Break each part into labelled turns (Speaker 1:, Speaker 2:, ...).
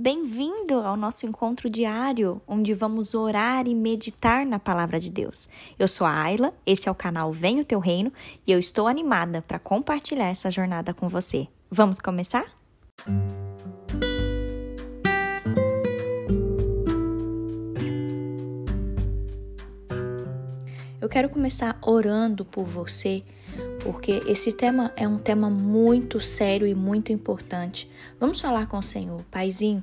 Speaker 1: Bem-vindo ao nosso encontro diário, onde vamos orar e meditar na palavra de Deus. Eu sou a Ayla, esse é o canal Vem o Teu Reino e eu estou animada para compartilhar essa jornada com você. Vamos começar? Eu quero começar orando por você porque esse tema é um tema muito sério e muito importante. Vamos falar com o Senhor. Paizinho,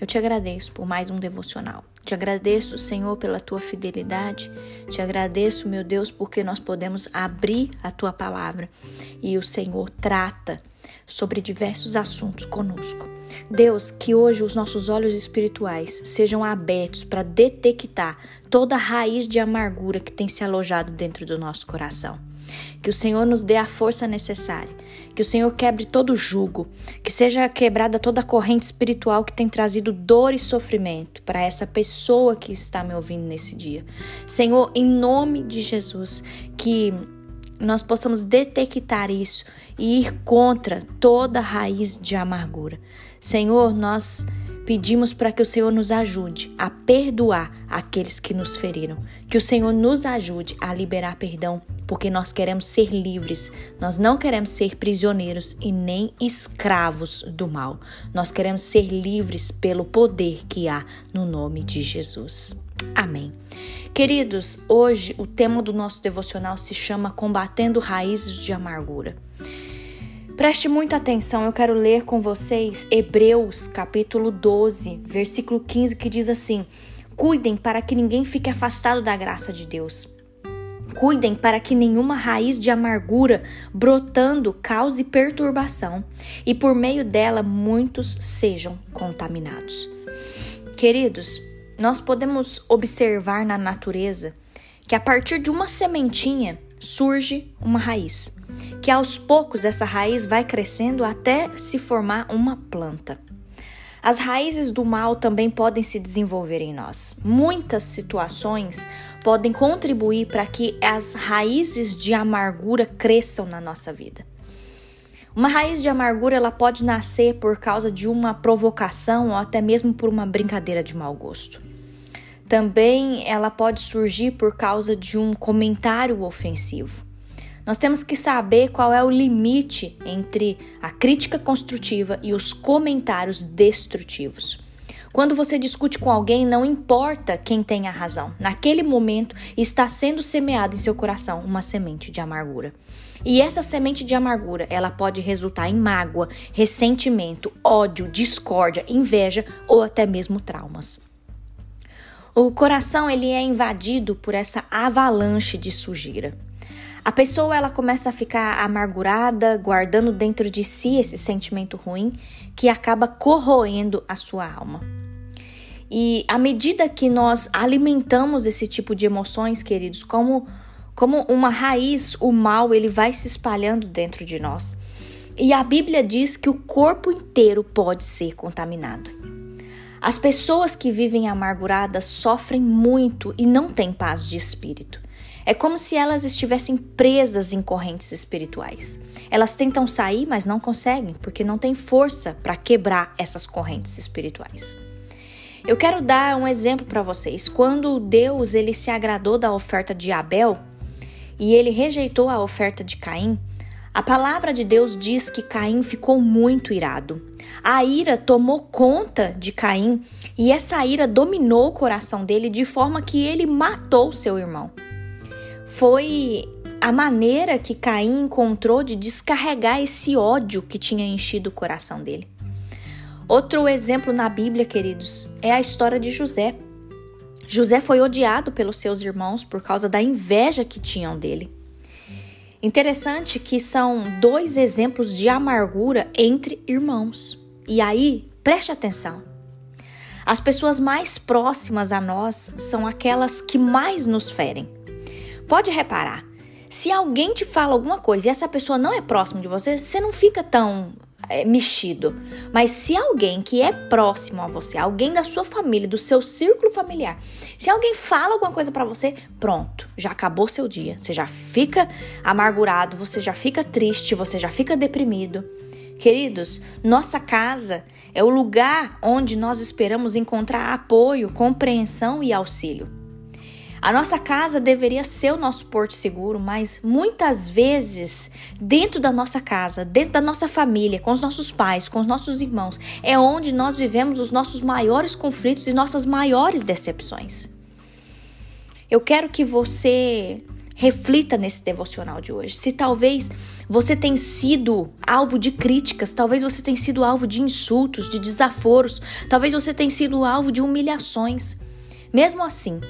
Speaker 1: eu te agradeço por mais um devocional. Te agradeço, Senhor, pela tua fidelidade. Te agradeço, meu Deus, porque nós podemos abrir a tua palavra e o Senhor trata sobre diversos assuntos conosco. Deus, que hoje os nossos olhos espirituais sejam abertos para detectar toda a raiz de amargura que tem se alojado dentro do nosso coração. Que o Senhor nos dê a força necessária. Que o Senhor quebre todo jugo. Que seja quebrada toda a corrente espiritual que tem trazido dor e sofrimento para essa pessoa que está me ouvindo nesse dia. Senhor, em nome de Jesus, que nós possamos detectar isso e ir contra toda raiz de amargura. Senhor, nós pedimos para que o Senhor nos ajude a perdoar aqueles que nos feriram, que o Senhor nos ajude a liberar perdão porque nós queremos ser livres, nós não queremos ser prisioneiros e nem escravos do mal. Nós queremos ser livres pelo poder que há no nome de Jesus. Amém. Queridos, hoje o tema do nosso devocional se chama Combatendo Raízes de Amargura. Preste muita atenção, eu quero ler com vocês Hebreus capítulo 12, versículo 15, que diz assim: Cuidem para que ninguém fique afastado da graça de Deus Cuidem para que nenhuma raiz de amargura brotando cause perturbação e por meio dela muitos sejam contaminados. Queridos, nós podemos observar na natureza que a partir de uma sementinha surge uma raiz, que aos poucos essa raiz vai crescendo até se formar uma planta. As raízes do mal também podem se desenvolver em nós. Muitas situações podem contribuir para que as raízes de amargura cresçam na nossa vida. Uma raiz de amargura ela pode nascer por causa de uma provocação ou até mesmo por uma brincadeira de mau gosto. Também ela pode surgir por causa de um comentário ofensivo. Nós temos que saber qual é o limite entre a crítica construtiva e os comentários destrutivos. Quando você discute com alguém, não importa quem tem a razão. Naquele momento está sendo semeada em seu coração uma semente de amargura. E essa semente de amargura, ela pode resultar em mágoa, ressentimento, ódio, discórdia, inveja ou até mesmo traumas. O coração ele é invadido por essa avalanche de sujeira. A pessoa ela começa a ficar amargurada, guardando dentro de si esse sentimento ruim que acaba corroendo a sua alma. E à medida que nós alimentamos esse tipo de emoções, queridos, como como uma raiz, o mal ele vai se espalhando dentro de nós. E a Bíblia diz que o corpo inteiro pode ser contaminado. As pessoas que vivem amarguradas sofrem muito e não têm paz de espírito. É como se elas estivessem presas em correntes espirituais. Elas tentam sair, mas não conseguem, porque não têm força para quebrar essas correntes espirituais. Eu quero dar um exemplo para vocês. Quando Deus ele se agradou da oferta de Abel e ele rejeitou a oferta de Caim, a palavra de Deus diz que Caim ficou muito irado. A ira tomou conta de Caim e essa ira dominou o coração dele de forma que ele matou seu irmão foi a maneira que Caim encontrou de descarregar esse ódio que tinha enchido o coração dele. Outro exemplo na Bíblia, queridos, é a história de José. José foi odiado pelos seus irmãos por causa da inveja que tinham dele. Interessante que são dois exemplos de amargura entre irmãos. E aí, preste atenção. As pessoas mais próximas a nós são aquelas que mais nos ferem. Pode reparar, se alguém te fala alguma coisa e essa pessoa não é próximo de você, você não fica tão é, mexido. Mas se alguém que é próximo a você, alguém da sua família, do seu círculo familiar, se alguém fala alguma coisa para você, pronto, já acabou seu dia. Você já fica amargurado, você já fica triste, você já fica deprimido. Queridos, nossa casa É o lugar onde nós esperamos encontrar apoio, compreensão e auxílio. A nossa casa deveria ser o nosso porto seguro, mas muitas vezes, dentro da nossa casa, dentro da nossa família, com os nossos pais, com os nossos irmãos, é onde nós vivemos os nossos maiores conflitos e nossas maiores decepções. Eu quero que você reflita nesse devocional de hoje. Se talvez você tenha sido alvo de críticas, talvez você tenha sido alvo de insultos, de desaforos, talvez você tenha sido alvo de humilhações. Mesmo assim,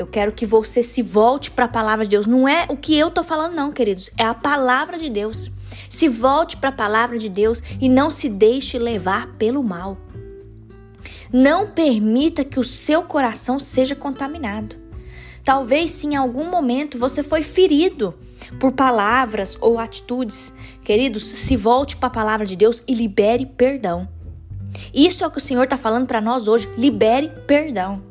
Speaker 1: eu quero que você se volte para a palavra de Deus. Não é o que eu estou falando, não, queridos. É a palavra de Deus. Se volte para a palavra de Deus e não se deixe levar pelo mal. Não permita que o seu coração seja contaminado. Talvez se em algum momento você foi ferido por palavras ou atitudes. Queridos, se volte para a palavra de Deus e libere perdão. Isso é o que o Senhor está falando para nós hoje. Libere perdão.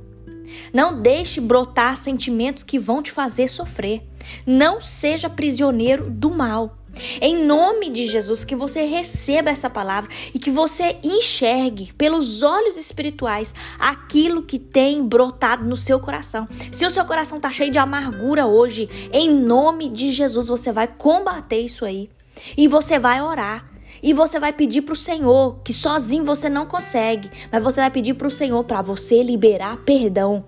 Speaker 1: Não deixe brotar sentimentos que vão te fazer sofrer. Não seja prisioneiro do mal. Em nome de Jesus, que você receba essa palavra e que você enxergue pelos olhos espirituais aquilo que tem brotado no seu coração. Se o seu coração está cheio de amargura hoje, em nome de Jesus, você vai combater isso aí e você vai orar. E você vai pedir para o Senhor, que sozinho você não consegue, mas você vai pedir para o Senhor para você liberar perdão.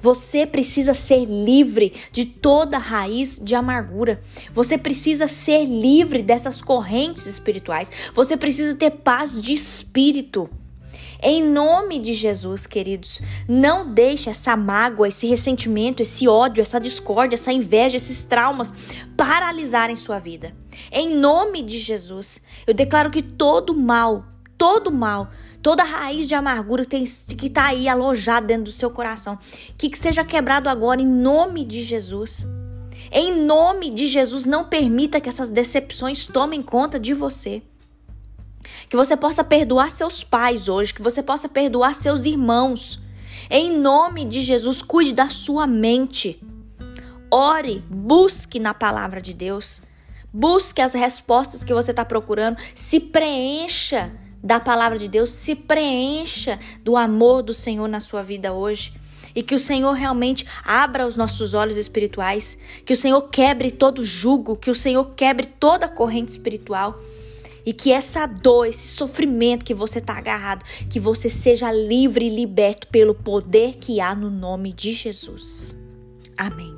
Speaker 1: Você precisa ser livre de toda raiz de amargura. Você precisa ser livre dessas correntes espirituais. Você precisa ter paz de espírito. Em nome de Jesus, queridos, não deixe essa mágoa, esse ressentimento, esse ódio, essa discórdia, essa inveja, esses traumas paralisarem sua vida. Em nome de Jesus, eu declaro que todo mal, todo mal toda raiz de amargura que está aí alojada dentro do seu coração, que, que seja quebrado agora em nome de Jesus. Em nome de Jesus, não permita que essas decepções tomem conta de você. Que você possa perdoar seus pais hoje, que você possa perdoar seus irmãos. Em nome de Jesus, cuide da sua mente. Ore, busque na palavra de Deus. Busque as respostas que você está procurando. Se preencha da palavra de Deus, se preencha do amor do Senhor na sua vida hoje. E que o Senhor realmente abra os nossos olhos espirituais, que o Senhor quebre todo jugo, que o Senhor quebre toda corrente espiritual. E que essa dor, esse sofrimento que você está agarrado, que você seja livre e liberto pelo poder que há no nome de Jesus. Amém.